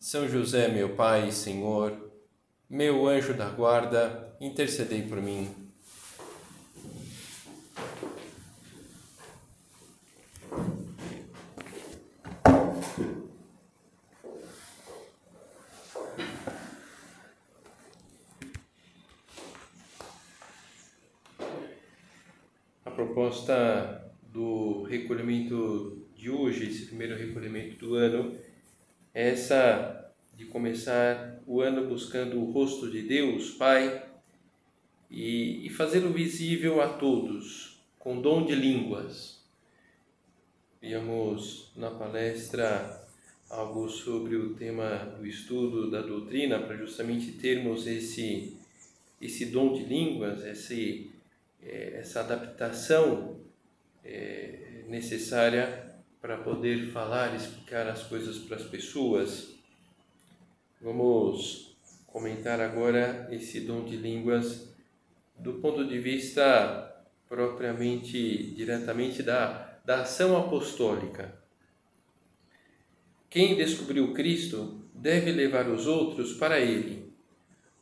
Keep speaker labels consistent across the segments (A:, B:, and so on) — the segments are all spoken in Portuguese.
A: são José, meu Pai e Senhor, meu anjo da guarda, intercedei por mim. A proposta do recolhimento de hoje, esse primeiro recolhimento do ano, essa de começar o ano buscando o rosto de Deus, Pai, e, e fazê-lo visível a todos, com dom de línguas. Víamos na palestra algo sobre o tema do estudo da doutrina, para justamente termos esse, esse dom de línguas, esse, é, essa adaptação é, necessária para poder falar explicar as coisas para as pessoas. Vamos comentar agora esse dom de línguas do ponto de vista propriamente, diretamente da, da ação apostólica. Quem descobriu Cristo deve levar os outros para Ele.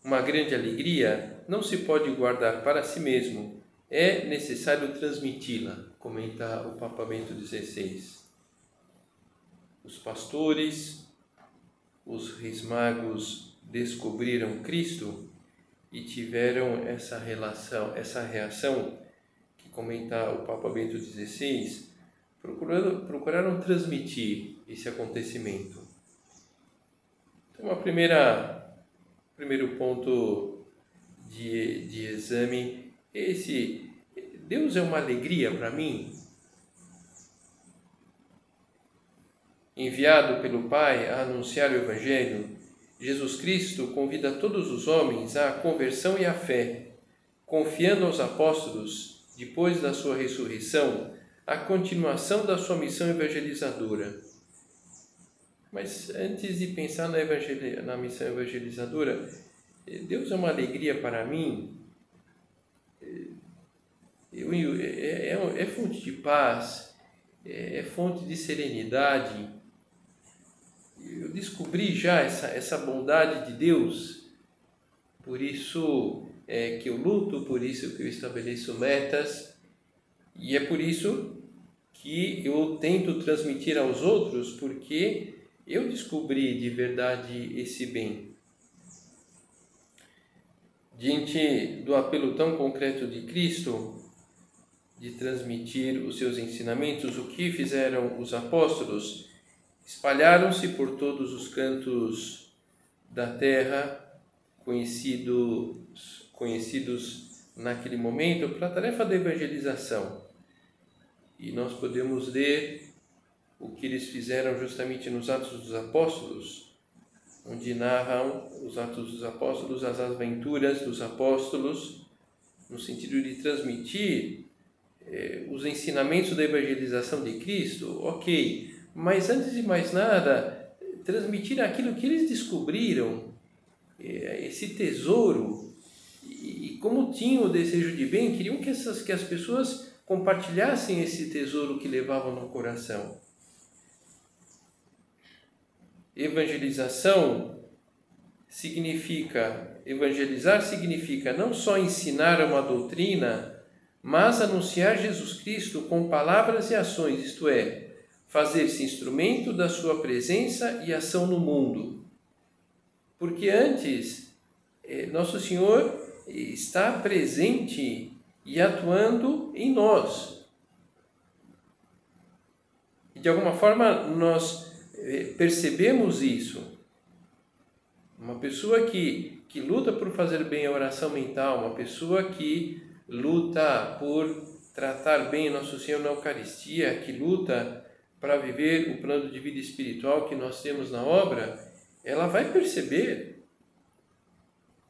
A: Uma grande alegria não se pode guardar para si mesmo, é necessário transmiti-la, comenta o Papa Bento XVI os pastores, os reis magos descobriram Cristo e tiveram essa relação, essa reação que comenta o Papa Bento XVI, procuraram, procuraram transmitir esse acontecimento. Então, a primeira primeiro ponto de, de exame é esse Deus é uma alegria para mim? Enviado pelo Pai a anunciar o Evangelho, Jesus Cristo convida todos os homens à conversão e à fé, confiando aos apóstolos, depois da sua ressurreição, a continuação da sua missão evangelizadora. Mas antes de pensar na, na missão evangelizadora, Deus é uma alegria para mim. Eu, é, é, é, fonte de paz, é, é fonte de serenidade eu descobri já essa, essa bondade de Deus, por isso é que eu luto, por isso que eu estabeleço metas, e é por isso que eu tento transmitir aos outros, porque eu descobri de verdade esse bem. Diante do apelo tão concreto de Cristo, de transmitir os seus ensinamentos, o que fizeram os apóstolos? Espalharam-se por todos os cantos da terra, conhecidos, conhecidos naquele momento, para a tarefa da evangelização. E nós podemos ler o que eles fizeram justamente nos Atos dos Apóstolos, onde narram os Atos dos Apóstolos, as aventuras dos apóstolos, no sentido de transmitir eh, os ensinamentos da evangelização de Cristo. Ok, mas antes de mais nada, transmitir aquilo que eles descobriram, é, esse tesouro, e como tinham o desejo de bem, queriam que, essas, que as pessoas compartilhassem esse tesouro que levavam no coração. Evangelização significa, evangelizar significa não só ensinar uma doutrina, mas anunciar Jesus Cristo com palavras e ações, isto é, fazer-se instrumento da sua presença e ação no mundo. Porque antes, eh, Nosso Senhor está presente e atuando em nós. E de alguma forma nós eh, percebemos isso. Uma pessoa que, que luta por fazer bem a oração mental, uma pessoa que luta por tratar bem Nosso Senhor na Eucaristia, que luta para viver o plano de vida espiritual que nós temos na obra, ela vai perceber.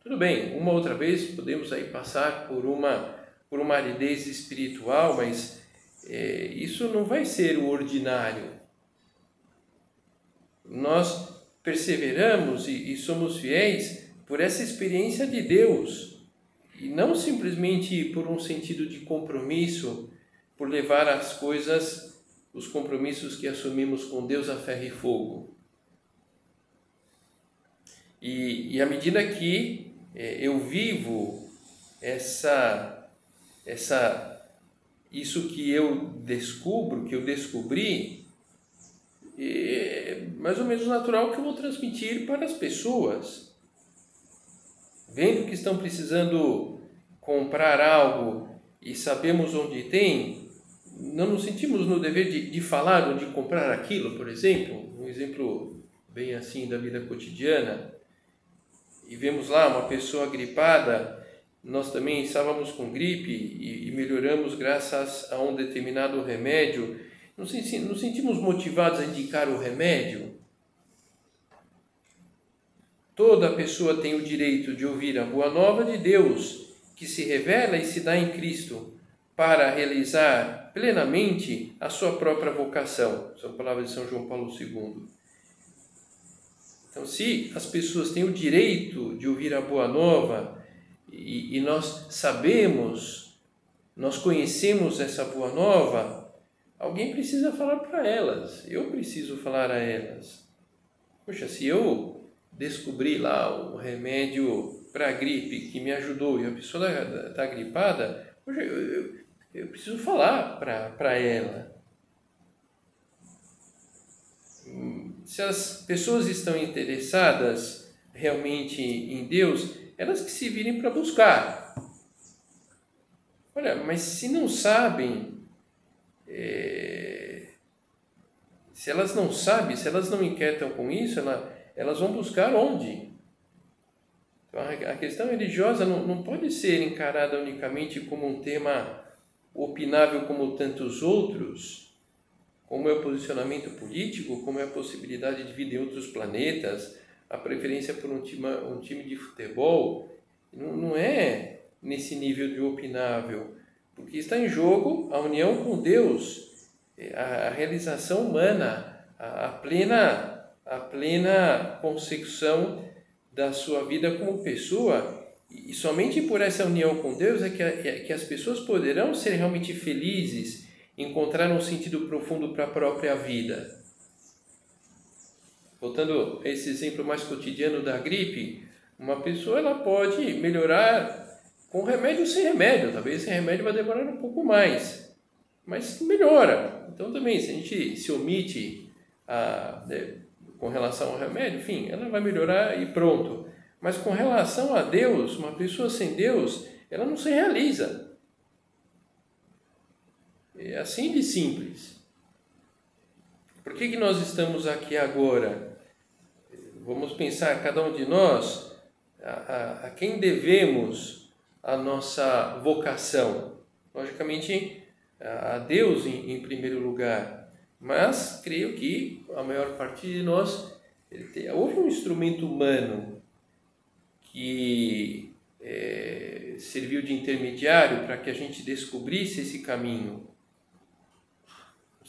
A: Tudo bem, uma outra vez podemos aí passar por uma por uma aridez espiritual, mas é, isso não vai ser o ordinário. Nós perseveramos e, e somos fiéis por essa experiência de Deus e não simplesmente por um sentido de compromisso, por levar as coisas, os compromissos que assumimos com Deus a ferro e fogo. E, e à medida que é, eu vivo essa, essa, isso que eu descubro, que eu descobri, é mais ou menos natural que eu vou transmitir para as pessoas. Vendo que estão precisando comprar algo e sabemos onde tem, não nos sentimos no dever de, de falar onde comprar aquilo, por exemplo, um exemplo bem assim da vida cotidiana. E vemos lá uma pessoa gripada, nós também estávamos com gripe e, e melhoramos graças a um determinado remédio, nos, nos sentimos motivados a indicar o remédio? Toda pessoa tem o direito de ouvir a boa nova de Deus, que se revela e se dá em Cristo, para realizar plenamente a sua própria vocação. São palavras de São João Paulo II. Então, se as pessoas têm o direito de ouvir a boa nova e, e nós sabemos, nós conhecemos essa boa nova, alguém precisa falar para elas. Eu preciso falar a elas. Poxa, se eu descobri lá o remédio para a gripe que me ajudou e a pessoa está tá gripada, eu, eu, eu preciso falar para ela. se as pessoas estão interessadas realmente em Deus, elas que se virem para buscar. Olha, mas se não sabem, é, se elas não sabem, se elas não inquietam com isso, ela, elas vão buscar onde? Então, a questão religiosa não, não pode ser encarada unicamente como um tema opinável como tantos outros, como é o posicionamento político, como é a possibilidade de vida em outros planetas, a preferência por um time, um time de futebol, não, não é nesse nível de opinável, porque está em jogo a união com Deus, a, a realização humana, a, a, plena, a plena consecução da sua vida como pessoa. E somente por essa união com Deus é que, é que as pessoas poderão ser realmente felizes encontrar um sentido profundo para a própria vida. Voltando a esse exemplo mais cotidiano da gripe, uma pessoa ela pode melhorar com remédio ou sem remédio. Talvez sem remédio vai demorar um pouco mais, mas melhora. Então também, se a gente se omite a, né, com relação ao remédio, enfim, ela vai melhorar e pronto. Mas com relação a Deus, uma pessoa sem Deus, ela não se realiza. É assim de simples. Por que, que nós estamos aqui agora? Vamos pensar, cada um de nós, a, a, a quem devemos a nossa vocação. Logicamente, a Deus em, em, primeiro lugar. Mas creio que a maior parte de nós houve um instrumento humano que é, serviu de intermediário para que a gente descobrisse esse caminho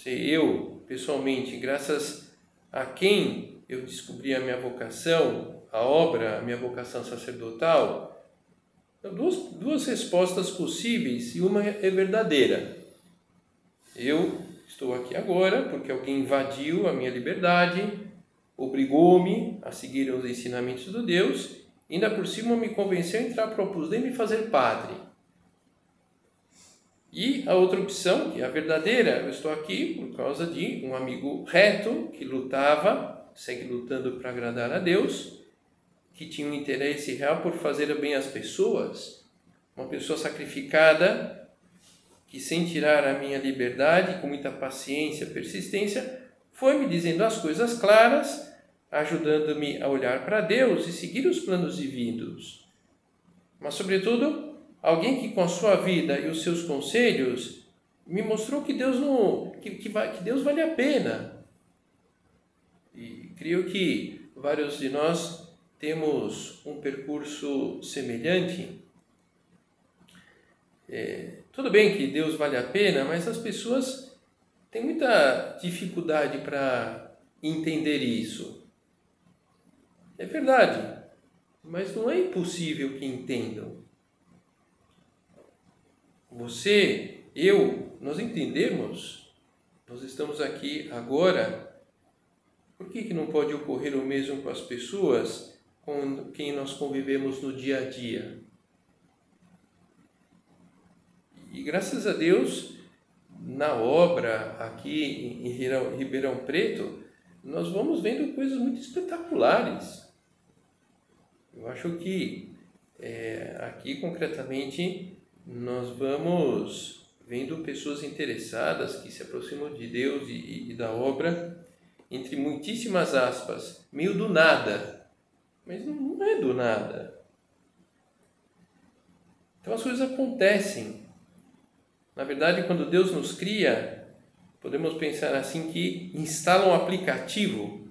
A: eu, pessoalmente, graças a quem eu descobri a minha vocação, a obra, a minha vocação sacerdotal, duas, duas respostas possíveis e uma é verdadeira. Eu estou aqui agora porque alguém invadiu a minha liberdade, obrigou-me a seguir os ensinamentos do Deus, ainda por cima me convenceu a entrar para o opus Dei e me fazer padre. E a outra opção, que é a verdadeira, eu estou aqui por causa de um amigo reto que lutava, segue lutando para agradar a Deus, que tinha um interesse real por fazer bem às pessoas, uma pessoa sacrificada que sem tirar a minha liberdade, com muita paciência, persistência, foi me dizendo as coisas claras, ajudando-me a olhar para Deus e seguir os planos divinos. Mas sobretudo, alguém que com a sua vida e os seus conselhos me mostrou que Deus não que, que, que Deus vale a pena. E creio que vários de nós temos um percurso semelhante. É, tudo bem que Deus vale a pena, mas as pessoas têm muita dificuldade para entender isso. É verdade, mas não é impossível que entendam. Você, eu, nós entendemos, nós estamos aqui agora. Por que, que não pode ocorrer o mesmo com as pessoas com quem nós convivemos no dia a dia? E graças a Deus, na obra aqui em Ribeirão Preto, nós vamos vendo coisas muito espetaculares. Eu acho que é, aqui concretamente nós vamos vendo pessoas interessadas que se aproximam de Deus e, e da obra, entre muitíssimas aspas, meio do nada. Mas não, é do nada. Então as coisas acontecem. Na verdade, quando Deus nos cria, podemos pensar assim que instala um aplicativo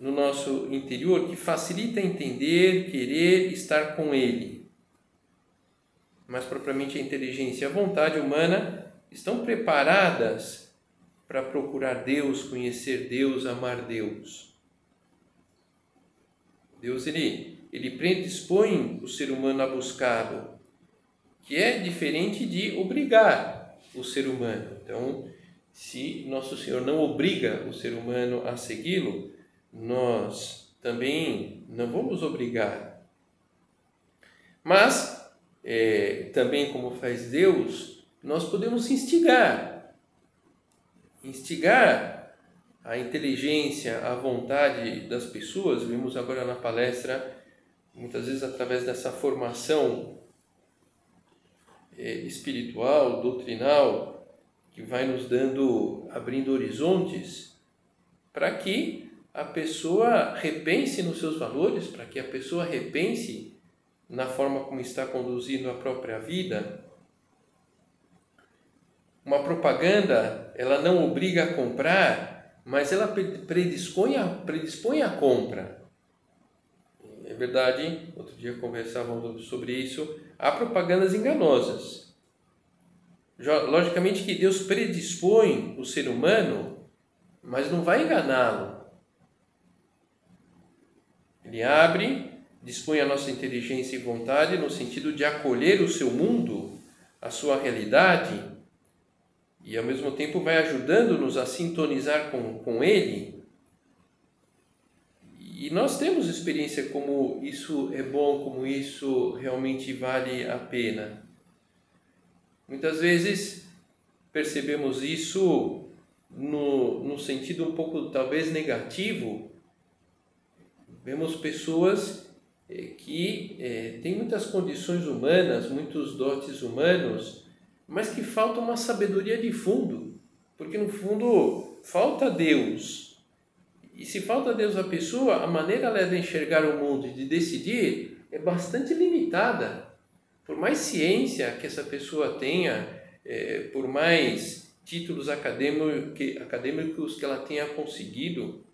A: no nosso interior que facilita entender, querer estar com Ele. Mas propriamente a inteligência e a vontade humana estão preparadas para procurar Deus, conhecer Deus, amar Deus. Deus ele, ele predispõe o ser humano a buscá-lo, que é diferente de obrigar o ser humano. Então, se nosso Senhor não obriga o ser humano a segui-lo, nós também não vamos obrigar. Mas, é, também como faz Deus, nós podemos instigar. Instigar a inteligência, a vontade das pessoas. Vimos agora na palestra, muitas vezes através dessa formação é, espiritual, doutrinal, que vai nos dando, abrindo horizontes, para que a pessoa repense nos seus valores, para que a pessoa repense na forma como está conduzindo a própria vida. Uma propaganda, ela não obriga a comprar, mas ela predispõe a, predispõe a compra. É verdade, outro dia conversávamos sobre isso, há propagandas enganosas. Logicamente que Deus predispõe o ser humano, mas não vai enganá-lo. Ele abre, dispõe a nossa inteligência e vontade no sentido de acolher o seu mundo, a sua realidade, e ao mesmo tempo vai ajudando-nos a sintonizar com, com Ele. E nós temos experiência como isso é bom, como isso realmente vale a pena. Muitas vezes percebemos isso no, no sentido um pouco talvez negativo, Vemos pessoas eh, que é, têm muitas condições humanas, muitos dotes humanos, mas que falta uma sabedoria de fundo, porque no fundo falta Deus. E se falta Deus à pessoa, a maneira ela de enxergar o mundo e de decidir é bastante limitada. Por mais ciência que essa pessoa tenha, é, por mais títulos acadêmicos que ela tenha conseguido,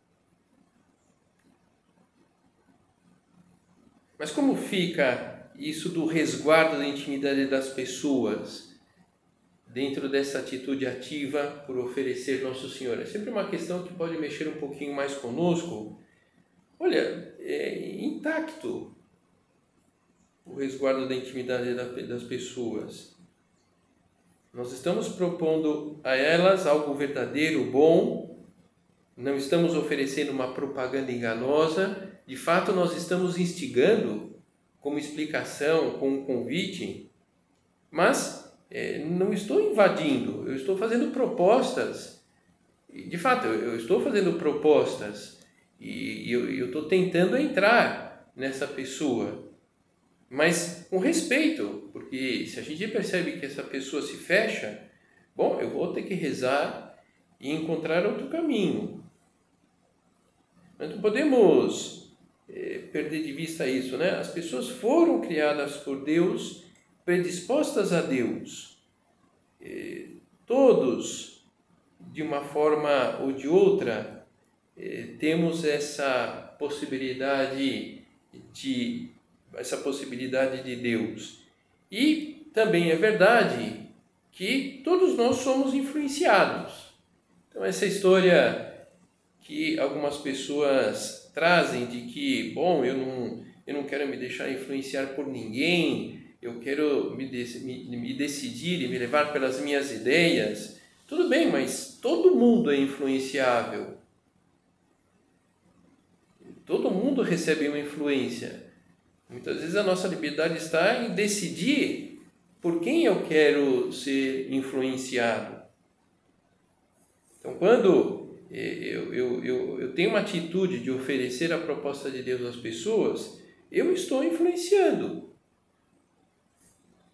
A: Mas como fica isso do resguardo da intimidade das pessoas dentro dessa atitude ativa por oferecer Nosso Senhor? É sempre uma questão que pode mexer um pouquinho mais conosco. Olha, é intacto o resguardo da intimidade das pessoas. Nós estamos propondo a elas algo verdadeiro, bom, não estamos oferecendo uma propaganda enganosa, de fato, nós estamos instigando como explicação, como convite, mas é, não estou invadindo, eu estou fazendo propostas. De fato, eu estou fazendo propostas e eu estou tentando entrar nessa pessoa, mas com respeito, porque se a gente percebe que essa pessoa se fecha, bom, eu vou ter que rezar e encontrar outro caminho. Não podemos perder de vista isso, né? As pessoas foram criadas por Deus, predispostas a Deus. É, todos, de uma forma ou de outra, é, temos essa possibilidade de essa possibilidade de Deus. E também é verdade que todos nós somos influenciados. Então essa história que algumas pessoas trazem de que, bom, eu não, eu não quero me deixar influenciar por ninguém, eu quero me, me, me decidir e me levar pelas minhas ideias. Tudo bem, mas todo mundo é influenciável. Todo mundo recebe uma influência. Muitas vezes a nossa liberdade está em decidir por quem eu quero ser influenciado. Então, quando eu, eu, eu, eu tenho uma atitude de oferecer a proposta de Deus às pessoas, eu estou influenciando.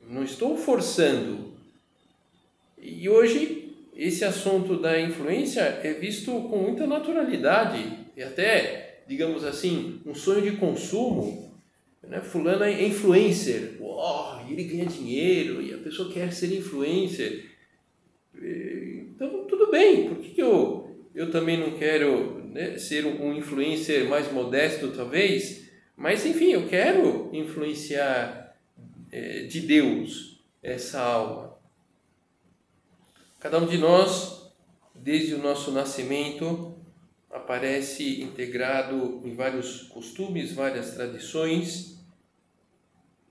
A: Não estou forçando. E hoje, esse assunto da influência é visto com muita naturalidade e até, digamos assim, um sonho de consumo né? Fulano é influencer, Uou, ele ganha dinheiro e a pessoa quer ser influencer. Então, tudo bem, por que, que eu, eu também não quero né, ser um influencer mais modesto, talvez? Mas, enfim, eu quero influenciar é, de Deus essa alma. Cada um de nós, desde o nosso nascimento, aparece integrado em vários costumes, várias tradições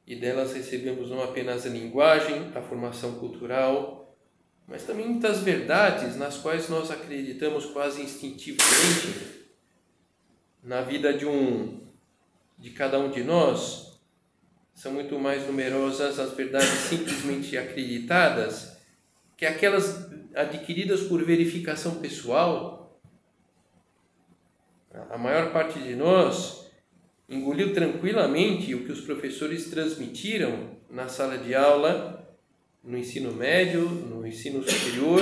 A: e delas recebemos não apenas a linguagem, a formação cultural, mas também muitas verdades nas quais nós acreditamos quase instintivamente na vida de um de cada um de nós. São muito mais numerosas as verdades simplesmente acreditadas que aquelas adquiridas por verificação pessoal. A maior parte de nós engoliu tranquilamente o que os professores transmitiram na sala de aula, no ensino médio, no ensino superior,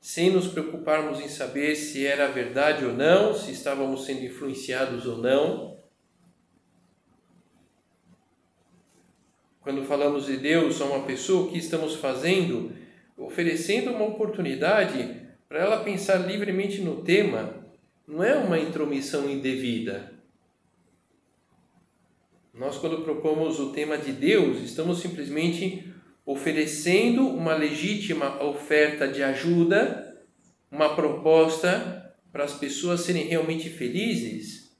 A: sem nos preocuparmos em saber se era verdade ou não, se estávamos sendo influenciados ou não. Quando falamos de Deus a uma pessoa, o que estamos fazendo? Oferecendo uma oportunidade para ela pensar livremente no tema, não é uma intromissão indevida nós, quando propomos o tema de Deus, estamos simplesmente oferecendo uma legítima oferta de ajuda, uma proposta para as pessoas serem realmente felizes.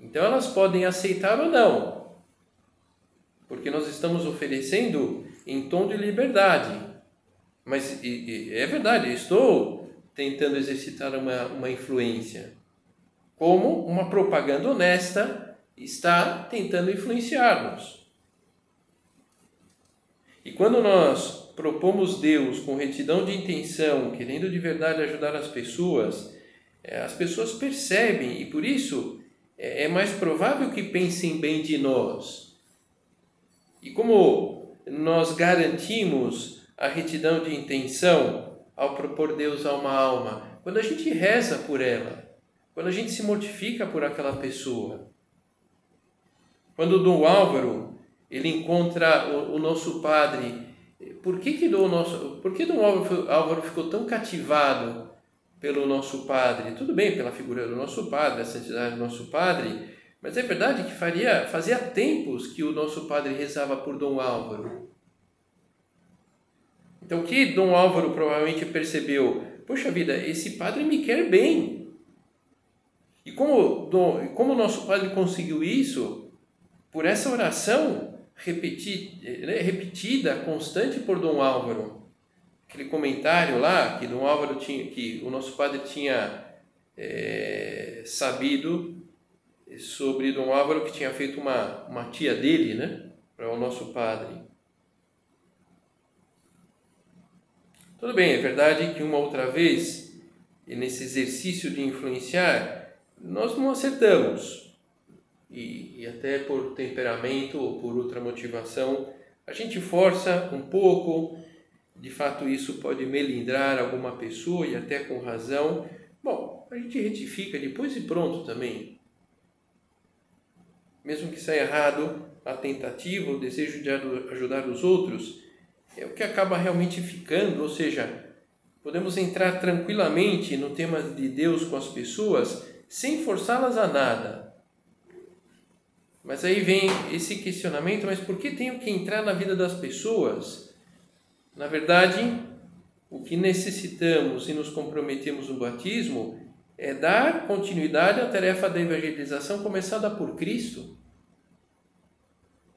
A: Então, elas podem aceitar ou não, porque nós estamos oferecendo em tom de liberdade. Mas e, e, é verdade, estou tentando exercitar uma, uma influência como uma propaganda honesta está tentando influenciar-nos. E quando nós propomos Deus com retidão de intenção, querendo de verdade ajudar as pessoas, é, as pessoas percebem e por isso é, é mais provável que pensem bem de nós. E como nós garantimos a retidão de intenção ao propor Deus a uma alma? Quando a gente reza por ela, quando a gente se mortifica por aquela pessoa, quando Dom Álvaro ele encontra o, o nosso padre, por que que Dom, nosso, por que Dom Álvaro, Álvaro ficou tão cativado pelo nosso padre? Tudo bem, pela figura do nosso padre, a santidade do nosso padre, mas é verdade que faria, fazia tempos que o nosso padre rezava por Dom Álvaro. Então, o que Dom Álvaro provavelmente percebeu? Poxa vida, esse padre me quer bem. E como, Dom, como nosso padre conseguiu isso? por essa oração repetida, né, repetida, constante por Dom Álvaro. Aquele comentário lá que Dom Álvaro tinha, que o nosso padre tinha é, sabido sobre Dom Álvaro que tinha feito uma, uma tia dele, né, para o nosso padre. Tudo bem, é verdade que uma outra vez, nesse exercício de influenciar, nós não acertamos, e, e até por temperamento ou por outra motivação, a gente força um pouco, de fato isso pode melindrar alguma pessoa e até com razão. Bom, a gente retifica depois e pronto também. Mesmo que saia errado, a tentativa, o desejo de ajudar os outros é o que acaba realmente ficando, ou seja, podemos entrar tranquilamente no tema de Deus com as pessoas sem forçá-las a nada. Mas aí vem esse questionamento: mas por que tenho que entrar na vida das pessoas? Na verdade, o que necessitamos e nos comprometemos no batismo é dar continuidade à tarefa da evangelização começada por Cristo.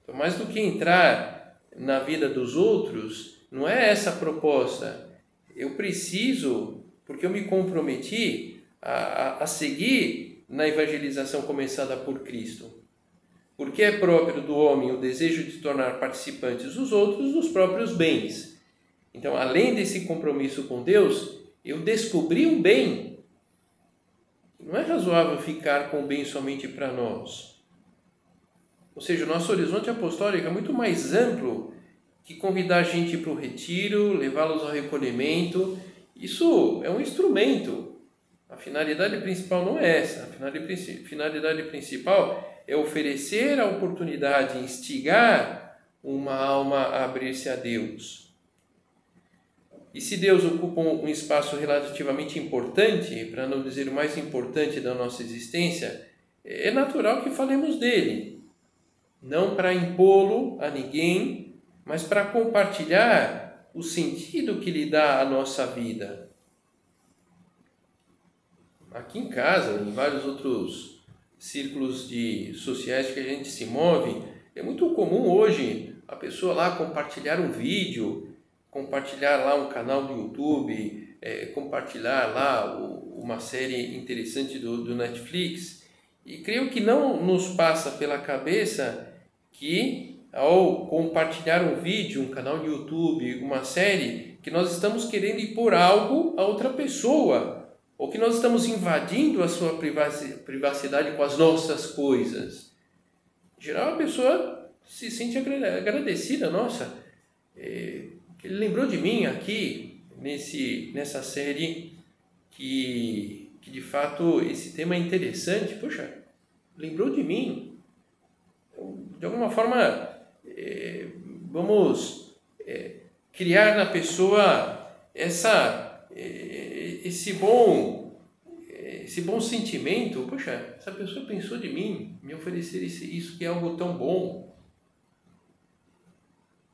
A: Então, mais do que entrar na vida dos outros, não é essa a proposta. Eu preciso, porque eu me comprometi a, a, a seguir na evangelização começada por Cristo. Porque é próprio do homem o desejo de tornar participantes os outros dos próprios bens. Então, além desse compromisso com Deus, eu descobri um bem. Não é razoável ficar com o bem somente para nós. Ou seja, o nosso horizonte apostólico é muito mais amplo que convidar a gente para o retiro, levá-los ao recolhimento. Isso é um instrumento. A finalidade principal não é essa. A finalidade principal é oferecer a oportunidade, instigar uma alma a abrir-se a Deus. E se Deus ocupa um espaço relativamente importante, para não dizer o mais importante da nossa existência, é natural que falemos dele. Não para impô-lo a ninguém, mas para compartilhar o sentido que lhe dá a nossa vida. Aqui em casa, em vários outros círculos de sociais que a gente se move, é muito comum hoje a pessoa lá compartilhar um vídeo, compartilhar lá um canal do YouTube, é, compartilhar lá o, uma série interessante do, do Netflix. E creio que não nos passa pela cabeça que ao compartilhar um vídeo, um canal de YouTube, uma série, que nós estamos querendo impor algo a outra pessoa, ou que nós estamos invadindo a sua privacidade com as nossas coisas. Em geral, a pessoa se sente agradecida, nossa, é, ele lembrou de mim aqui nesse, nessa série que, que de fato esse tema é interessante. Poxa, lembrou de mim. De alguma forma, é, vamos é, criar na pessoa essa, esse bom esse bom sentimento, poxa, essa pessoa pensou de mim, me oferecer isso que é algo tão bom.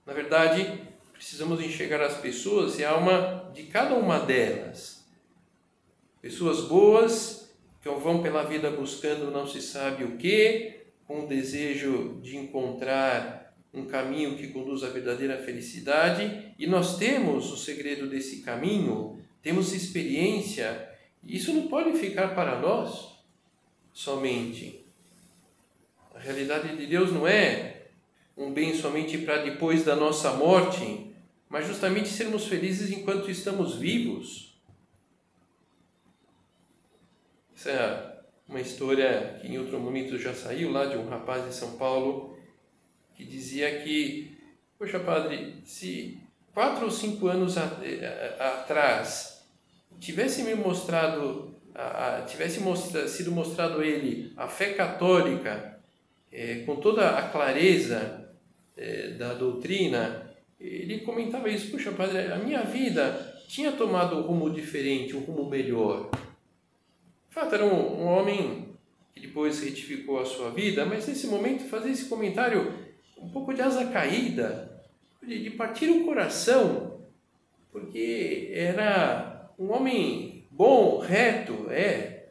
A: Na verdade, precisamos enxergar as pessoas e a alma de cada uma delas. Pessoas boas que vão pela vida buscando não se sabe o que, com o desejo de encontrar um caminho que conduz à verdadeira felicidade, e nós temos o segredo desse caminho, temos experiência, isso não pode ficar para nós somente. A realidade de Deus não é um bem somente para depois da nossa morte, mas justamente sermos felizes enquanto estamos vivos. Essa é uma história que em outro momento já saiu lá de um rapaz de São Paulo que dizia que, poxa padre, se quatro ou cinco anos atrás tivesse me mostrado, tivesse mostra, sido mostrado a ele a fé católica é, com toda a clareza é, da doutrina, ele comentava isso, puxa padre, a minha vida tinha tomado um rumo diferente, um rumo melhor. De fato, era um, um homem que depois retificou a sua vida, mas nesse momento fazia esse comentário um pouco de asa caída, de, de partir o coração, porque era um homem bom, reto, é,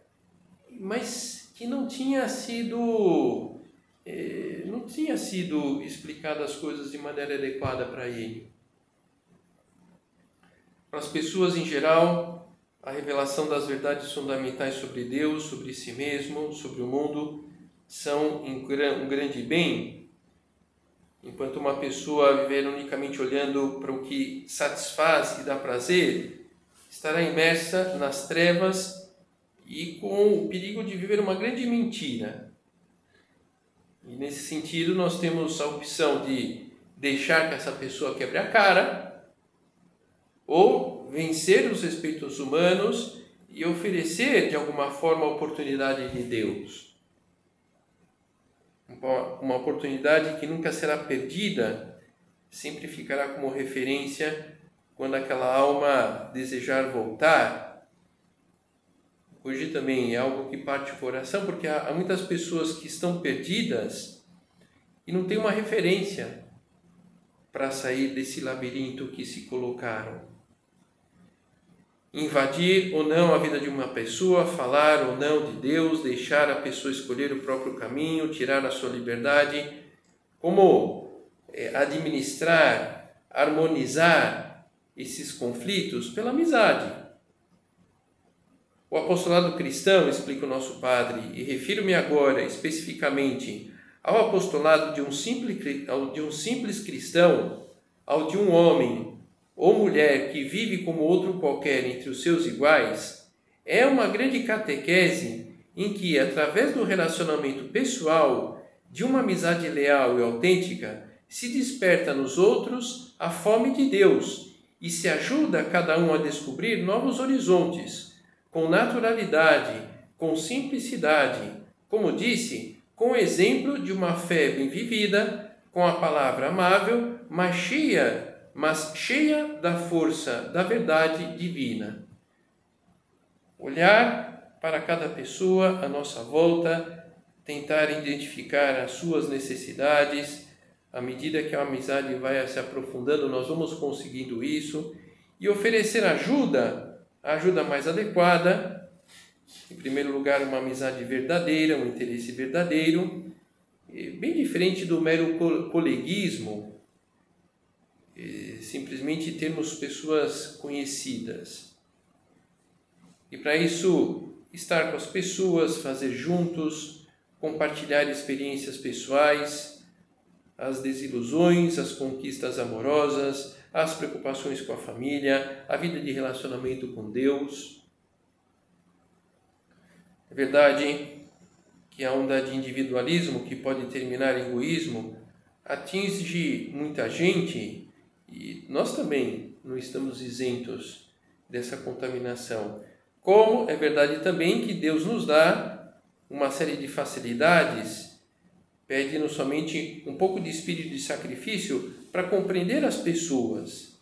A: mas que não tinha sido é, não tinha sido explicadas as coisas de maneira adequada para ele. Para as pessoas em geral, a revelação das verdades fundamentais sobre Deus, sobre si mesmo, sobre o mundo, são um grande bem. Enquanto uma pessoa viver unicamente olhando para o que satisfaz e dá prazer, estará imersa nas trevas e com o perigo de viver uma grande mentira, e nesse sentido, nós temos a opção de deixar que essa pessoa quebre a cara ou vencer os respeitos humanos e oferecer de alguma forma a oportunidade de Deus. Uma oportunidade que nunca será perdida, sempre ficará como referência quando aquela alma desejar voltar, hoje também é algo que parte do coração, porque há, muitas pessoas que estão perdidas e não tem uma referência para sair desse labirinto que se colocaram. Invadir ou não a vida de uma pessoa, falar ou não de Deus, deixar a pessoa escolher o próprio caminho, tirar a sua liberdade, como é, administrar, harmonizar esses conflitos pela amizade. O apostolado cristão, explica o nosso padre, e refiro-me agora especificamente ao apostolado de um simples, de um simples cristão, ao de um homem ou mulher que vive como outro qualquer entre os seus iguais, é uma grande catequese em que, através do relacionamento pessoal, de uma amizade leal e autêntica, se desperta nos outros a fome de Deus e se ajuda cada um a descobrir novos horizontes, com naturalidade, com simplicidade, como disse, com o exemplo de uma fé bem vivida, com a palavra amável, mas cheia, mas cheia da força da verdade divina. Olhar para cada pessoa à nossa volta, tentar identificar as suas necessidades, à medida que a amizade vai se aprofundando, nós vamos conseguindo isso e oferecer ajuda, a ajuda mais adequada, em primeiro lugar, uma amizade verdadeira, um interesse verdadeiro, bem diferente do mero coleguismo, simplesmente termos pessoas conhecidas. E para isso, estar com as pessoas, fazer juntos, compartilhar experiências pessoais, as desilusões, as conquistas amorosas, as preocupações com a família, a vida de relacionamento com Deus. É verdade que a onda de individualismo, que pode terminar em egoísmo, atinge muita gente e nós também não estamos isentos dessa contaminação. Como é verdade também que Deus nos dá uma série de facilidades, pede-nos somente um pouco de espírito de sacrifício para compreender as pessoas.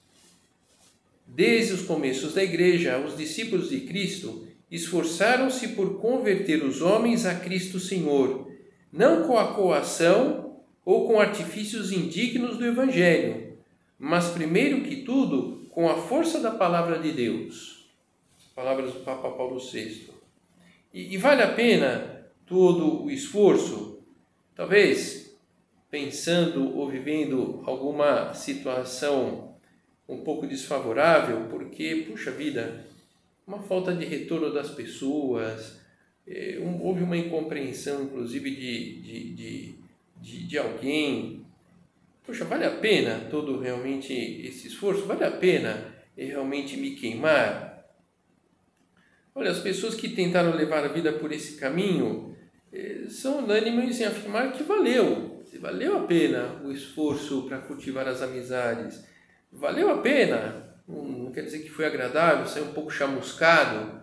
A: Desde os começos da igreja, os discípulos de Cristo esforçaram-se por converter os homens a Cristo Senhor, não com a coação ou com artifícios indignos do Evangelho, mas primeiro que tudo com a força da palavra de Deus. Palavras do Papa Paulo VI. E, e vale a pena todo o esforço? Talvez pensando ou vivendo alguma situação um pouco desfavorável, porque, puxa vida, uma falta de retorno das pessoas, um, houve uma incompreensão, inclusive, de, de, de, de, de alguém. Poxa, vale a pena todo realmente esse esforço? Vale a pena realmente me queimar? Olha, as pessoas que tentaram levar a vida por esse caminho são unânimes em afirmar que valeu, valeu a pena o esforço para cultivar as amizades, valeu a pena não quer dizer que foi agradável, saiu um pouco chamuscado,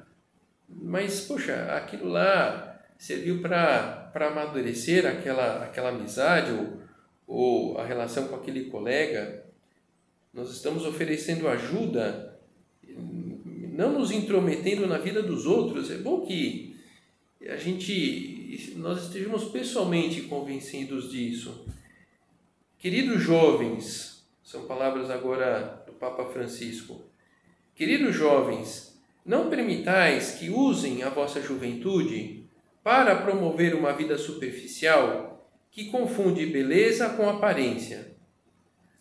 A: mas, poxa, aquilo lá serviu para amadurecer aquela, aquela amizade ou, ou a relação com aquele colega. Nós estamos oferecendo ajuda, não nos intrometendo na vida dos outros. É bom que a gente, nós estejamos pessoalmente convencidos disso. Queridos jovens, são palavras agora Papa Francisco. Queridos jovens, não permitais que usem a vossa juventude para promover uma vida superficial que confunde beleza com aparência.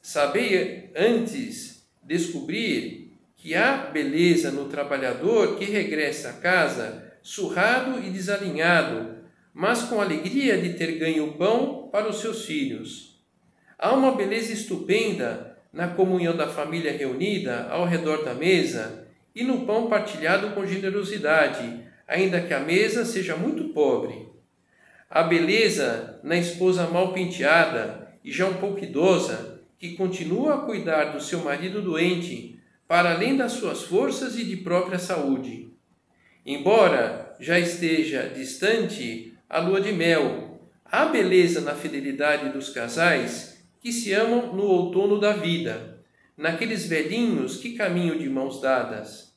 A: Sabei antes descobrir que há beleza no trabalhador que regressa a casa surrado e desalinhado, mas com alegria de ter ganho pão para os seus filhos. Há uma beleza estupenda na comunhão da família reunida ao redor da mesa e no pão partilhado com generosidade, ainda que a mesa seja muito pobre. A beleza na esposa mal penteada e já um pouco idosa, que continua a cuidar do seu marido doente, para além das suas forças e de própria saúde. Embora já esteja distante a lua de mel, há beleza na fidelidade dos casais que se amam no outono da vida, naqueles velhinhos que caminham de mãos dadas.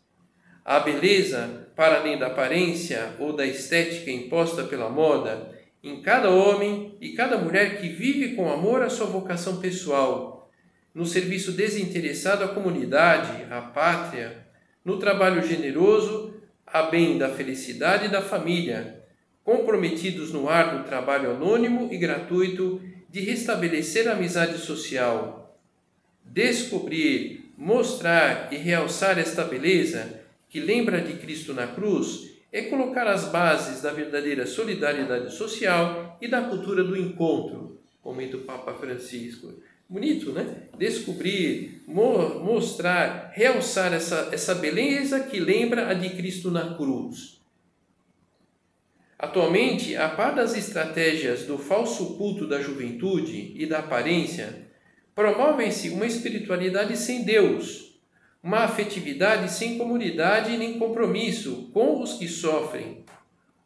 A: Há beleza para além da aparência ou da estética imposta pela moda, em cada homem e cada mulher que vive com amor a sua vocação pessoal, no serviço desinteressado à comunidade, à pátria, no trabalho generoso, a bem da felicidade da família, comprometidos no árduo trabalho anônimo e gratuito de restabelecer a amizade social. Descobrir, mostrar e realçar esta beleza que lembra de Cristo na cruz é colocar as bases da verdadeira solidariedade social e da cultura do encontro, comenta o Papa Francisco. Bonito, né? Descobrir, mo mostrar, realçar essa, essa beleza que lembra a de Cristo na cruz. Atualmente, a par das estratégias do falso culto da juventude e da aparência, promovem-se uma espiritualidade sem Deus, uma afetividade sem comunidade nem compromisso com os que sofrem,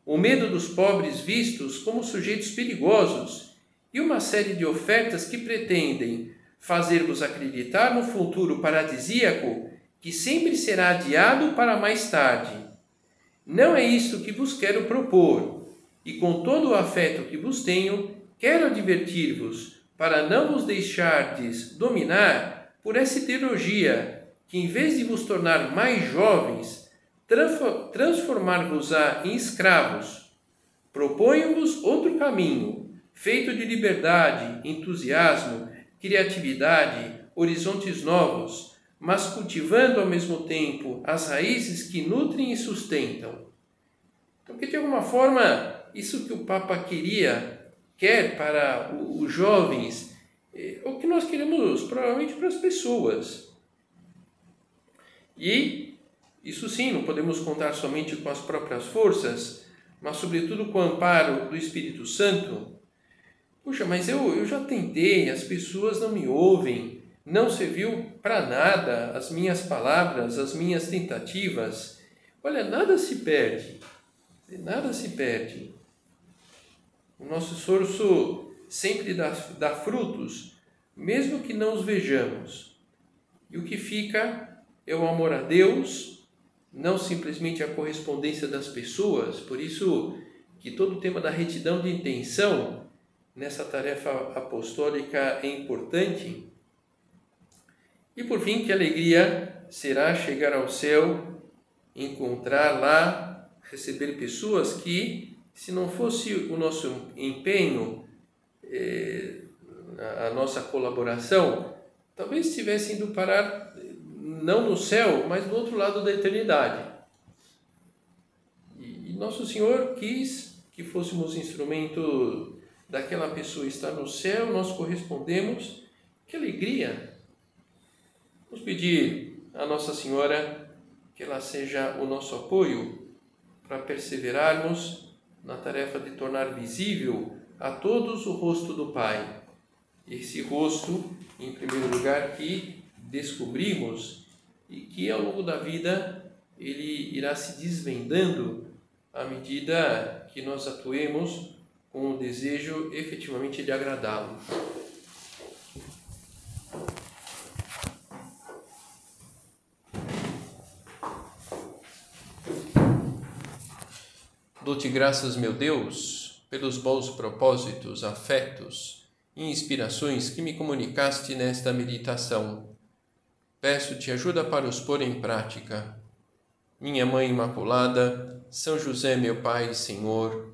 A: o medo dos pobres vistos como sujeitos perigosos e uma série de ofertas que pretendem fazer-vos acreditar no futuro paradisíaco que sempre será adiado para mais tarde. Não é isto que vos quero propor, e com todo o afeto que vos tenho, quero advertir-vos para não vos deixardes dominar por essa ideologia que, em vez de vos tornar mais jovens, transformar-vos-á em escravos. Proponho-vos outro caminho, feito de liberdade, entusiasmo, criatividade, horizontes novos, mas cultivando ao mesmo tempo as raízes que nutrem e sustentam. Então, que de alguma forma, isso que o Papa queria, quer para os jovens, é o que nós queremos provavelmente para as pessoas e isso sim, não podemos contar somente com as próprias forças, mas sobretudo com o amparo do Espírito Santo. Puxa, mas eu, eu já tentei, as pessoas não me ouvem, não serviu para nada as minhas palavras, as minhas tentativas. Olha, nada se perde, nada se perde. O nosso esforço sempre dá, dá frutos, mesmo que não os vejamos. E o que fica é o amor a Deus, não simplesmente a correspondência das pessoas. Por isso que todo o tema da retidão de intenção nessa tarefa apostólica é importante. E por fim, que alegria será chegar ao céu, encontrar lá, receber pessoas que, se não fosse o nosso empenho, eh, a nossa colaboração, talvez estivessem indo parar não no céu, mas do outro lado da eternidade. E, Nosso Senhor quis que fôssemos instrumento daquela pessoa estar no céu, nós correspondemos. Que alegria! Vamos pedir a Nossa Senhora que ela seja o nosso apoio para perseverarmos na tarefa de tornar visível a todos o rosto do Pai. Esse rosto, em primeiro lugar, que descobrimos e que ao longo da vida ele irá se desvendando à medida que nós atuemos com o desejo efetivamente de agradá-lo. Dou-te graças, meu Deus, pelos bons propósitos, afetos e inspirações que me comunicaste nesta meditação Peço-te ajuda para os pôr em prática. Minha Mãe Imaculada, São José, meu Pai e Senhor,